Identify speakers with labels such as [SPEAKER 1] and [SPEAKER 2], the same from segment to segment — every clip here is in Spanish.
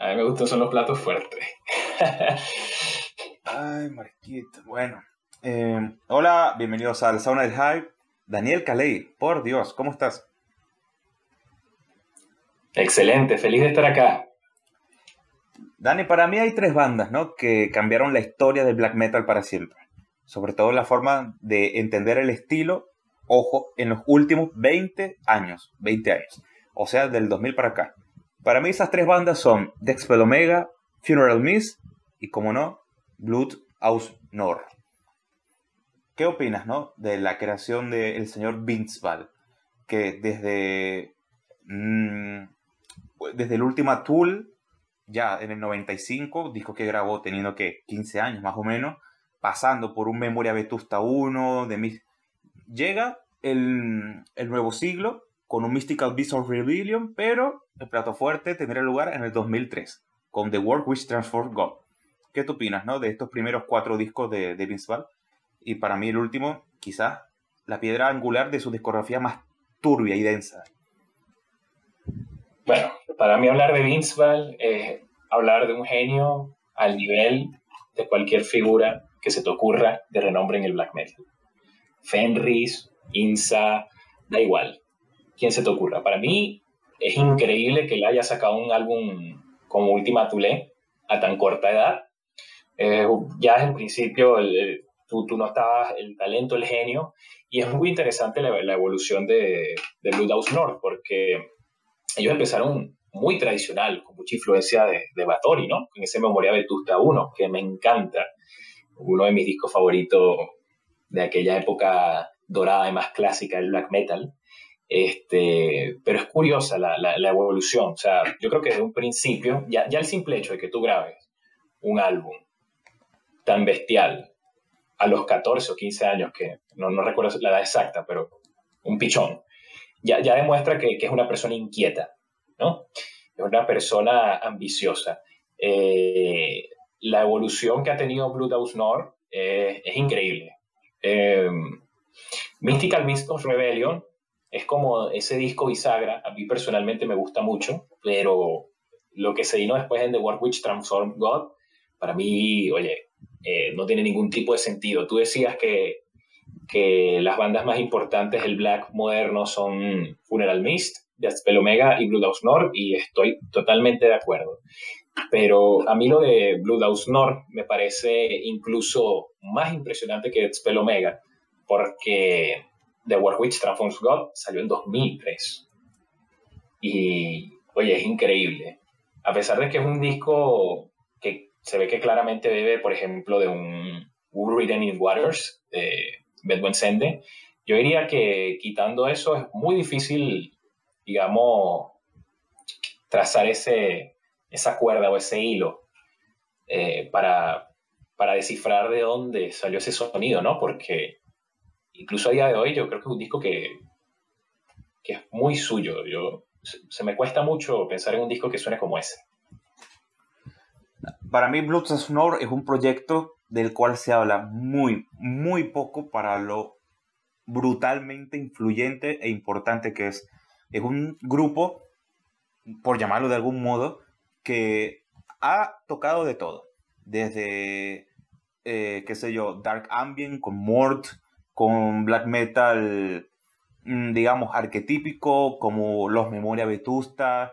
[SPEAKER 1] A mí me gustan son los platos fuertes.
[SPEAKER 2] Ay, Marquito. Bueno. Eh, hola, bienvenidos al Sauna del Hype. Daniel Caley, por Dios, ¿cómo estás?
[SPEAKER 1] Excelente, feliz de estar acá.
[SPEAKER 2] Dani, para mí hay tres bandas, ¿no? Que cambiaron la historia del black metal para siempre. Sobre todo la forma de entender el estilo, ojo, en los últimos 20 años. 20 años. O sea, del 2000 para acá. Para mí esas tres bandas son Dexpel Omega, Funeral Mist y, como no, Blood Aus Nord. ¿Qué opinas, no? De la creación del señor Vince que desde, mm, desde el último Tool, ya en el 95, disco que grabó teniendo que 15 años más o menos, pasando por un Memoria Vetusta 1, de mis... llega el, el nuevo siglo con un Mystical Beast of Rebellion, pero el plato fuerte tendrá lugar en el 2003, con The World Which Transformed God. ¿Qué tú opinas, no? De estos primeros cuatro discos de, de Vince Val y para mí el último, quizás, la piedra angular de su discografía más turbia y densa.
[SPEAKER 1] Bueno, para mí hablar de Vince Val es hablar de un genio al nivel de cualquier figura que se te ocurra de renombre en el black metal. Fenris, Insa, da igual, quien se te ocurra. Para mí es increíble que él haya sacado un álbum como Última Tulé a tan corta edad. Eh, ya desde el principio el, tú, no estabas, el talento, el genio, y es muy interesante la, evolución de, de Blue House North, porque ellos empezaron muy tradicional, con mucha influencia de, de Batori, ¿no? En ese Memoria Vetusta 1, que me encanta, uno de mis discos favoritos de aquella época dorada y más clásica del black metal. Este, pero es curiosa la, la, evolución. O sea, yo creo que desde un principio, ya, ya el simple hecho de que tú grabes un álbum tan bestial, a los 14 o 15 años, que no, no recuerdo la edad exacta, pero un pichón, ya, ya demuestra que, que, es una persona inquieta, ¿no? Es una persona ambiciosa. Eh, la evolución que ha tenido Blue House North eh, es increíble. Eh, Mystical of Rebellion es como ese disco bisagra, a mí personalmente me gusta mucho, pero lo que se vino después en The War Which Transformed God, para mí, oye, eh, no tiene ningún tipo de sentido. Tú decías que, que las bandas más importantes del black moderno son Funeral Mist, Deathspell Omega y Bloodhouse North, y estoy totalmente de acuerdo. Pero a mí lo de Bloodhouse North me parece incluso más impresionante que Deathspell Omega, porque The War Witch Transforms God salió en 2003. Y, oye, es increíble. A pesar de que es un disco que se ve que claramente bebe, por ejemplo, de un Written in Waters de Bedouin Sende. Yo diría que quitando eso es muy difícil, digamos, trazar ese, esa cuerda o ese hilo eh, para, para descifrar de dónde salió ese sonido, ¿no? Porque incluso a día de hoy yo creo que es un disco que, que es muy suyo. Yo, se me cuesta mucho pensar en un disco que suene como ese.
[SPEAKER 2] Para mí, Blood Snow es un proyecto del cual se habla muy, muy poco para lo brutalmente influyente e importante que es. Es un grupo, por llamarlo de algún modo, que ha tocado de todo. Desde, eh, qué sé yo, Dark Ambient, con Mort, con black metal, mm, digamos, arquetípico, como los Memoria Vetusta,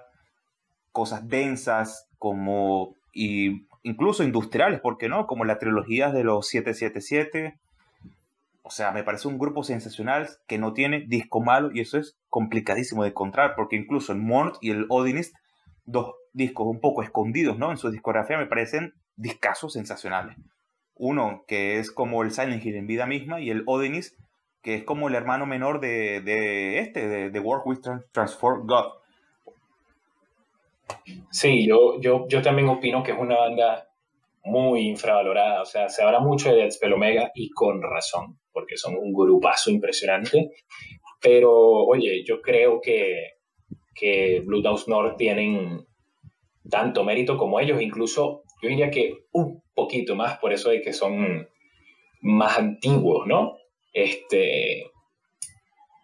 [SPEAKER 2] cosas densas, como y incluso industriales, ¿por qué no? Como la trilogía de los 777. O sea, me parece un grupo sensacional que no tiene disco malo y eso es complicadísimo de encontrar, porque incluso el Mort y el Odinist, dos discos un poco escondidos, ¿no? En su discografía me parecen discasos sensacionales. Uno que es como el Silent Hill en vida misma y el Odinist que es como el hermano menor de, este, de, de with Transform God.
[SPEAKER 1] Sí, yo, yo, yo también opino que es una banda muy infravalorada. O sea, se habla mucho de Deathspell Omega y con razón, porque son un grupazo impresionante. Pero, oye, yo creo que, que Blue House North tienen tanto mérito como ellos, incluso yo diría que un poquito más, por eso de que son más antiguos, ¿no? Este,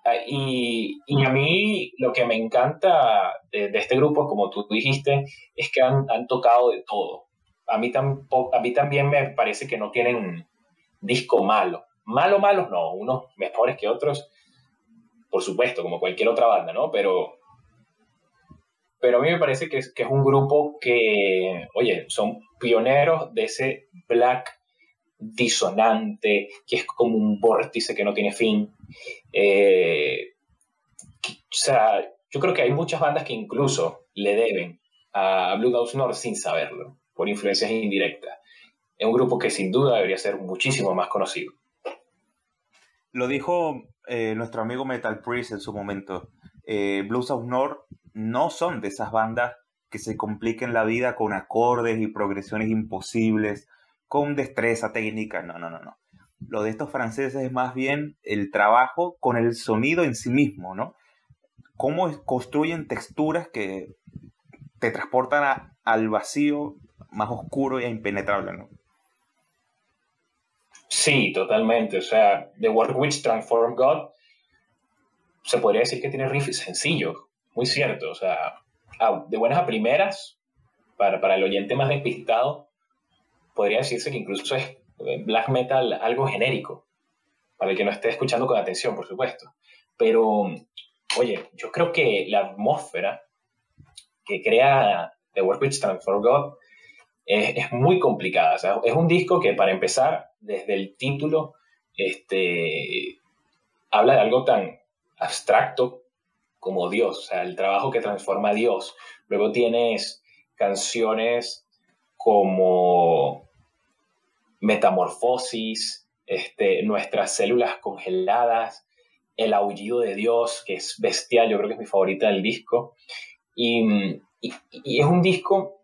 [SPEAKER 1] Ah, y, y, a mí lo que me encanta de, este grupo, como tú dijiste, es que han, han tocado de todo. A mí, tampoco, a mí también me parece que no tienen disco malo. Malo, malos no, unos mejores que otros, por supuesto, como cualquier otra banda, ¿no? Pero, pero a mí me parece que es, que es un grupo que, oye, son pioneros de ese black disonante, que es como un vórtice que no tiene fin. Eh, o sea, yo creo que hay muchas bandas que incluso le deben a Blue House North sin saberlo, por influencias indirectas. Es un grupo que sin duda debería ser muchísimo más conocido.
[SPEAKER 2] Lo dijo eh, nuestro amigo Metal Priest en su momento. Eh, Blues of North no son de esas bandas que se compliquen la vida con acordes y progresiones imposibles con destreza técnica, no, no, no, no. Lo de estos franceses es más bien el trabajo con el sonido en sí mismo, ¿no? Cómo construyen texturas que te transportan al vacío más oscuro e impenetrable, ¿no?
[SPEAKER 1] Sí, totalmente. O sea, The Work Which Transform God se podría decir que tiene riffs sencillos, muy cierto. O sea, de buenas a primeras, para, para el oyente más despistado, podría decirse que incluso es eh, black metal algo genérico, para el que no esté escuchando con atención, por supuesto. Pero, oye, yo creo que la atmósfera que crea The Work Which Stands for God es, muy complicada. es un disco que, para empezar, desde el título, este, habla de algo tan abstracto como Dios, o sea, el trabajo que transforma a Dios. Luego tienes canciones como metamorfosis, este, nuestras células congeladas, el aullido de Dios, que es bestial, yo creo que es mi favorita del disco. Y, es un disco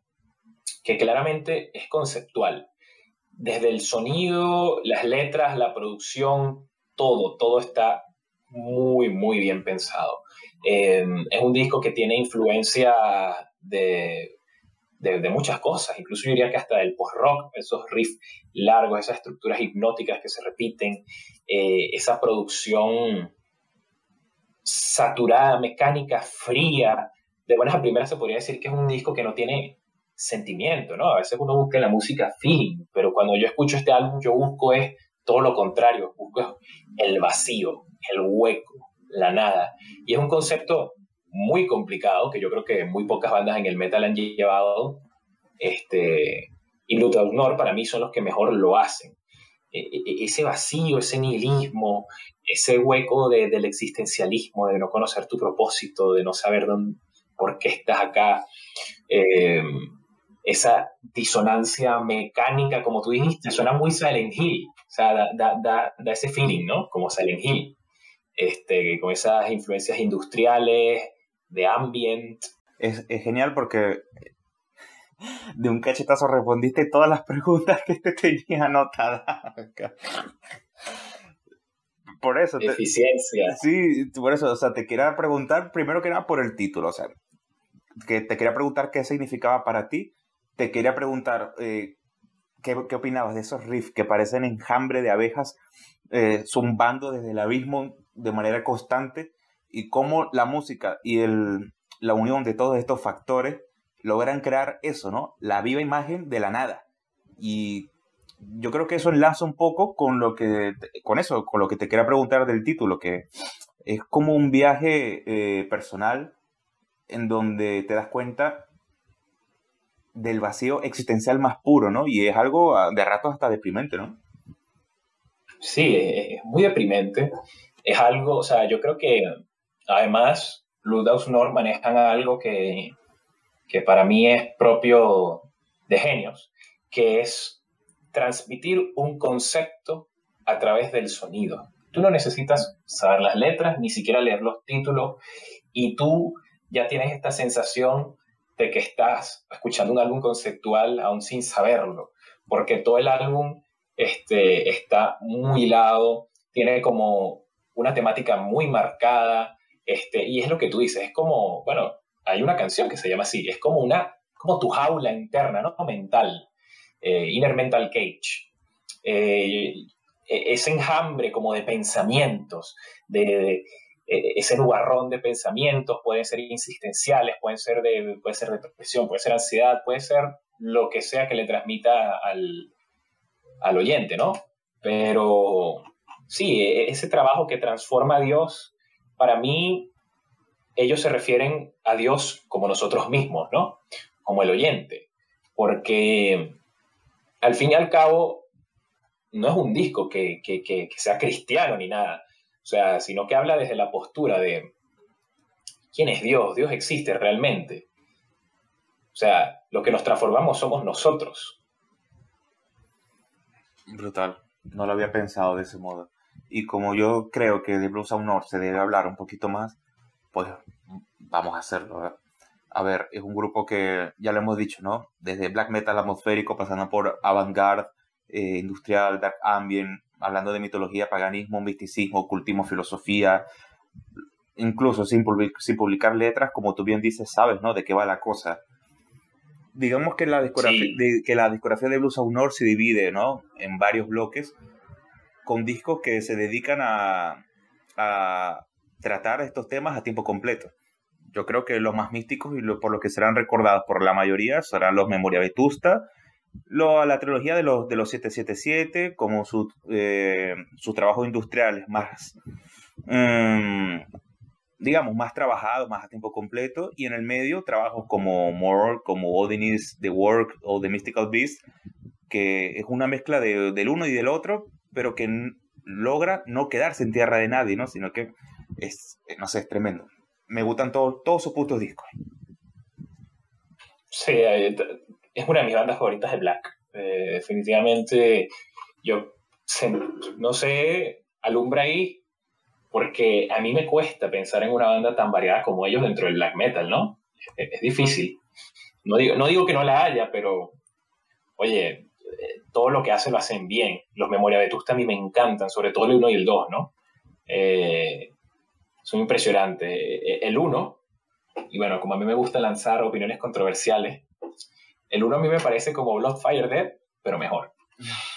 [SPEAKER 1] que claramente es conceptual. Desde el sonido, las letras, la producción, todo, todo está muy, muy bien pensado. Eh, es un disco que tiene influencia de de, muchas cosas, incluso yo diría que hasta del post-rock, esos riffs largos, esas estructuras hipnóticas que se repiten, eh, esa producción saturada, mecánica, fría, de buenas a primeras se podría decir que es un disco que no tiene sentimiento, ¿no? A veces uno busca en la música feeling, pero cuando yo escucho este álbum yo busco es todo lo contrario, busco el vacío, el hueco, la nada. Y es un concepto muy complicado, que yo creo que muy pocas bandas en el metal han llevado, este, y Nord para mí son los que mejor lo hacen. E, e, e, ese vacío, ese nihilismo, ese hueco del existencialismo, de no conocer tu propósito, de no saber dónde, por qué estás acá, em, esa disonancia mecánica, como tú dijiste, suena muy Silent Hill, o sea, da, da, da ese feeling, ¿no? Como Silent Hill, este, con esas influencias industriales, de ambient.
[SPEAKER 2] Es, genial porque de un cachetazo respondiste todas las preguntas que te tenía anotadas. Por eso.
[SPEAKER 1] Eficiencia.
[SPEAKER 2] sí, por eso, o sea, te quería preguntar primero que nada por el título, o sea, que te quería preguntar qué significaba para ti, te quería preguntar eh, ¿qué, ¿qué, opinabas de esos riffs que parecen enjambre de abejas eh, zumbando desde el abismo de manera constante y cómo la música y el, la unión de todos estos factores logran crear eso, ¿no? La viva imagen de la nada. Y yo creo que eso enlaza un poco con lo que, con eso, con lo que te quería preguntar del título, que es como un viaje eh, personal en donde te das cuenta del vacío existencial más puro, ¿no? Y es algo ah, de rato hasta deprimente, ¿no?
[SPEAKER 1] Sí, es muy deprimente. Es algo, o sea, yo creo que Además, Ludwig Nord manejan algo que, que para mí es propio de genios, que es transmitir un concepto a través del sonido. Tú no necesitas saber las letras, ni siquiera leer los títulos, y tú ya tienes esta sensación de que estás escuchando un álbum conceptual aún sin saberlo, porque todo el álbum este, está muy hilado, tiene como una temática muy marcada, este, y es lo que tú dices, es como, bueno, hay una canción que se llama así, es como una, como tu jaula interna, ¿no? Mental, eh, inner mental cage. Eh, e, ese enjambre como de pensamientos, de, eh, ese nubarrón de pensamientos, pueden ser insistenciales, pueden ser de, puede ser depresión, puede ser ansiedad, puede ser lo que sea que le transmita al, al oyente, ¿no? Pero sí, e, ese trabajo que transforma a Dios, para mí, ellos se refieren a Dios como nosotros mismos, ¿no? Como el oyente. Porque al fin y al cabo, no es un disco que, que sea cristiano ni nada o sea, sino que habla desde la postura de quién es Dios, Dios existe realmente. O sea, lo que nos transformamos somos nosotros.
[SPEAKER 2] Brutal, no lo había pensado de ese modo. Y como yo creo que de Blues North se debe hablar un poquito más, pues vamos a hacerlo. A ver, es un grupo que ya lo hemos dicho, ¿no? Desde black metal atmosférico, pasando por avant-garde, eh, industrial, dark ambient, hablando de mitología, paganismo, misticismo, ocultismo, filosofía, incluso sin, publicar letras, como tú bien dices, sabes, ¿no? De qué va la cosa. Digamos que la discografía, de, que la discografía de Blues Honor se divide, ¿no? En varios bloques, con discos que se dedican a, a tratar estos temas a tiempo completo. Yo creo que los más místicos y por lo que serán recordados por la mayoría serán los Memoria Vetusta, lo, la trilogía de los, de los 777, como su, eh, sus trabajos industriales más, mm, digamos, más trabajados, más a tiempo completo, y en el medio trabajos como More, como Odin is the Work o The Mystical Beast, que es una mezcla de, del uno y del otro, pero que logra no quedarse en tierra de nadie, ¿no? Sino que es, no sé, es tremendo. Me gustan todos todos sus putos discos.
[SPEAKER 1] Sí, es una de mis bandas favoritas de Black. Eh, definitivamente, yo no sé, alumbra ahí, porque a mí me cuesta pensar en una banda tan variada como ellos dentro del black metal, ¿no? Es, difícil. No digo, no digo que no la haya, pero, oye, eh, todo lo que hacen lo hacen bien. Los Memoria Vetusta a mí me encantan, sobre todo el 1 y el 2, ¿no? Eh, son impresionantes. El 1, y bueno, como a mí me gusta lanzar opiniones controversiales, el 1 a mí me parece como Blood Fire Dead, pero mejor.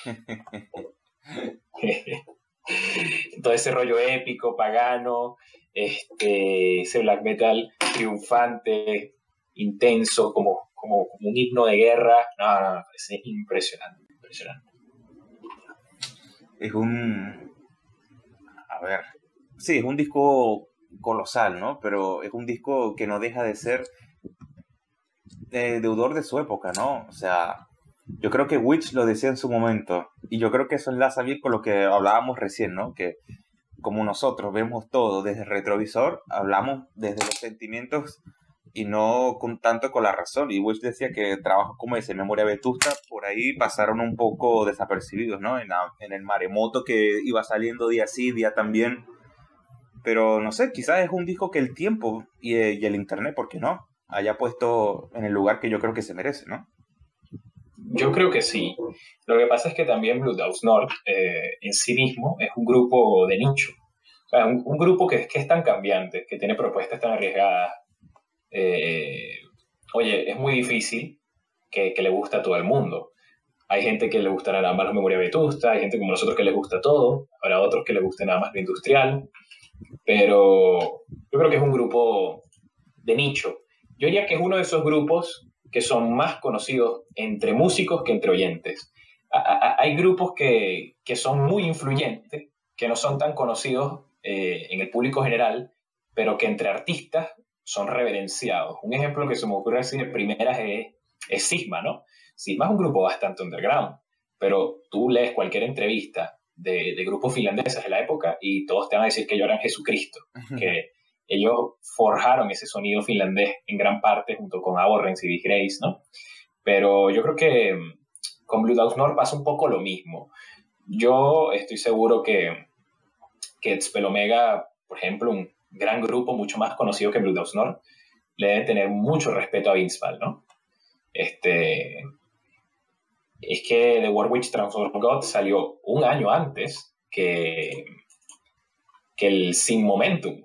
[SPEAKER 1] Todo ese rollo épico, pagano, este, ese black metal triunfante, intenso, como, como, un himno de guerra. No, no, no, parece impresionante,
[SPEAKER 2] Es un. A ver. Sí, es un disco colosal, ¿no? Pero es un disco que no deja de ser deudor de su época, ¿no? O sea, yo creo que Witch lo decía en su momento, y yo creo que eso enlaza bien con lo que hablábamos recién, ¿no? Que como nosotros vemos todo desde el retrovisor, hablamos desde los sentimientos y no con, tanto con la razón. Y Witch decía que trabajos como ese, Memoria Vetusta, por ahí pasaron un poco desapercibidos, ¿no? En, en el maremoto que iba saliendo día sí, día también. Pero no sé, quizás es un disco que el tiempo y, y el internet, ¿por qué no? haya puesto en el lugar que yo creo que se merece, ¿no?
[SPEAKER 1] Yo creo que sí. Lo que pasa es que también Blue Dogs North eh, en sí mismo es un grupo de nicho. O sea, un, grupo que, que, es tan cambiante, que tiene propuestas tan arriesgadas. Eh, oye, es muy difícil que, le guste a todo el mundo. Hay gente que le gustará nada más la memoria vetusta, hay gente como nosotros que le gusta todo, habrá otros que le guste nada más lo industrial, pero yo creo que es un grupo de nicho yo diría que es uno de esos grupos que son más conocidos entre músicos que entre oyentes. hay grupos que, son muy influyentes, que no son tan conocidos eh, en el público general, pero que entre artistas son reverenciados. Un ejemplo que se me ocurre así de primeras es, es Sigma, ¿no? Sigma es un grupo bastante underground, pero tú lees cualquier entrevista de, de, grupos finlandeses de la época y todos te van a decir que lloran Jesucristo, que ellos forjaron ese sonido finlandés en gran parte junto con Aborrens y Big Grace, ¿no? Pero yo creo que mm, con Blue Dogs North pasa un poco lo mismo. Yo estoy seguro que, que Spelomega, por ejemplo, un gran grupo mucho más conocido que Blue Dogs North, le debe tener mucho respeto a Vince ¿no? Este, es que The War Witch Transform God salió un año antes que, que el Sin Momentum,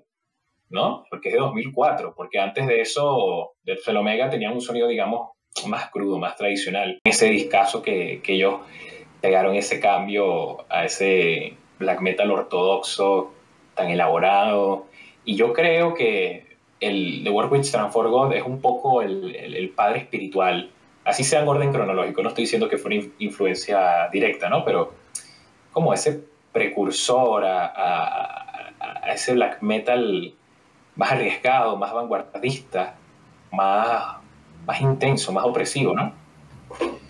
[SPEAKER 1] ¿no? Porque es de 2004, porque antes de eso, Death Omega tenía un sonido, digamos, más crudo, más tradicional. Ese discazo que, que ellos pegaron ese cambio a ese black metal ortodoxo tan elaborado, Y yo creo que el The Work with Transform God es un poco el, el, padre espiritual, así sea en orden cronológico, no estoy diciendo que fue una influencia directa, ¿no? Pero como ese precursor a, a, a ese black metal más arriesgado, más vanguardista, más, más intenso, más opresivo, ¿no?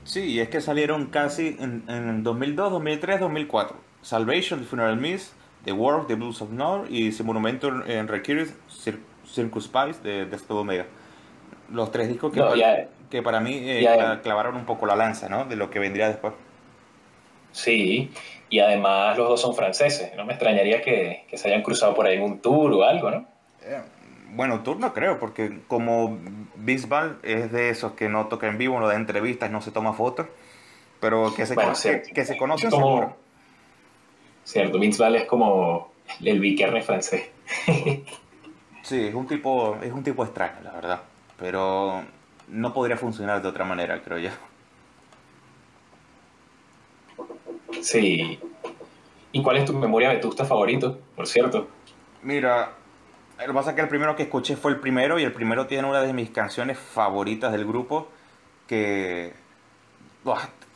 [SPEAKER 2] Sí, y es que salieron casi en, en 2002, 2003, 2004. Salvation, Funeral Mist, The Work, The Blues of North y ese monumento en Requires, Circus Spice de, de Omega. Los tres discos que, para, que para mí eh, clavaron un poco la lanza, ¿no? De lo que vendría después.
[SPEAKER 1] Sí, y además los dos son franceses. No me extrañaría que, que se hayan cruzado por ahí en un tour o algo, ¿no?
[SPEAKER 2] Eh, bueno, tour no creo, porque como Bisbal es de esos que no toca en vivo, no da entrevistas, no se toma fotos, pero que se, conoce, que, se conocen seguro.
[SPEAKER 1] Cierto, Bisbal es como el biquerne francés.
[SPEAKER 2] sí, es un tipo, es un tipo extraño, la verdad, pero no podría funcionar de otra manera, creo yo.
[SPEAKER 1] Sí. ¿Y cuál es tu memoria vetusta favorito, por cierto?
[SPEAKER 2] Mira, lo que pasa es que el primero que escuché fue el primero y el primero tiene una de mis canciones favoritas del grupo que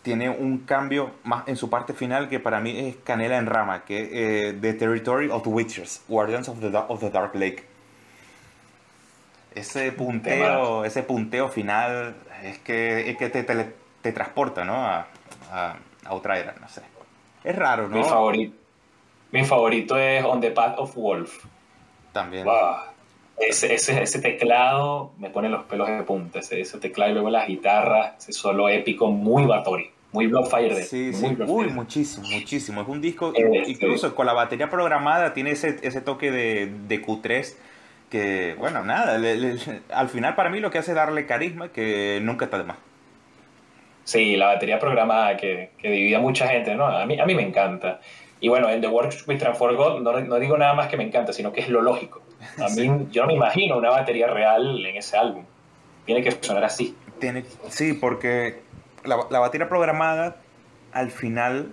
[SPEAKER 2] tiene un cambio más en su parte final que para mí es canela en rama, que es eh, The Territory of the Witchers, Guardians of the, of the Dark Lake. Ese punteo, ese punteo final es que, es que te, te, transporta ¿no? A, a, a, otra era, no sé. Es raro, ¿no?
[SPEAKER 1] Mi favorito, mi favorito es On the Path of Wolf.
[SPEAKER 2] También.
[SPEAKER 1] Ese, ese, teclado me pone los pelos de punta. Ese, ese teclado y luego las guitarras, ese solo épico, muy Batory. Muy Bloodfire.
[SPEAKER 2] Sí, sí, muy muchísimo, muchísimo. Es un disco, eh, incluso con la batería programada, tiene ese, ese toque de, de Q3 que, bueno, nada, al final para mí lo que hace es darle carisma que nunca está de más.
[SPEAKER 1] Sí, la batería programada que, que divide a mucha gente, ¿no? A mí, a mí me encanta. Y bueno, en The Works with Transform God no, no, digo nada más que me encanta, sino que es lo lógico. A mí, yo no me imagino una batería real en ese álbum. Tiene que sonar así.
[SPEAKER 2] Tiene, sí, porque la, la programada, al final,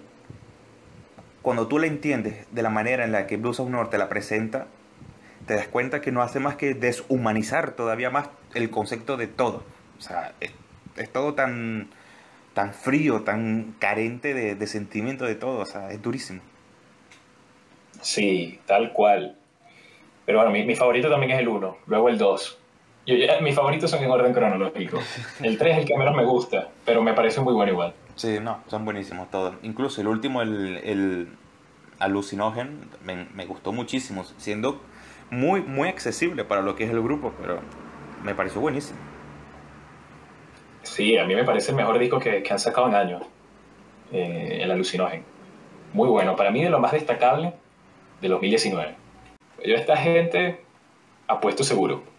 [SPEAKER 2] cuando tú la entiendes de la manera en la que Blues of North te la presenta, te das cuenta que no hace más que deshumanizar todavía más el concepto de todo. O sea, es, es todo tan, tan frío, tan carente de, de, sentimiento de todo. O sea, es durísimo.
[SPEAKER 1] Sí, tal cual. Pero bueno, mi, mi favorito también es el 1, luego el 2. Yo, mis favoritos son en orden cronológico. El 3 es el que menos me gusta, pero me parece muy bueno igual.
[SPEAKER 2] Sí, no, son buenísimos todos. Incluso el último, el, el Alucinogen, me, me, gustó muchísimo, siendo muy, muy accesible para lo que es el grupo, pero me pareció buenísimo.
[SPEAKER 1] Sí, a mí me parece el mejor disco que, que han sacado en años, eh, el Alucinogen. Muy bueno, para mí de lo más destacable de 2019. Yo a esta gente apuesto seguro.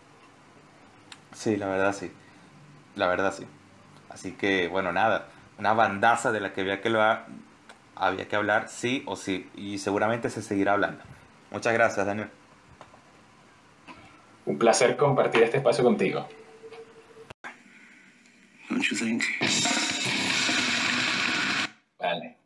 [SPEAKER 2] Sí, la verdad sí. La verdad sí. Así que, bueno, nada. Una bandaza de la que había que, hablar, había que hablar sí o sí. Y seguramente se seguirá hablando. Muchas gracias, Daniel.
[SPEAKER 1] Un placer compartir este espacio contigo. Don't you think? Vale.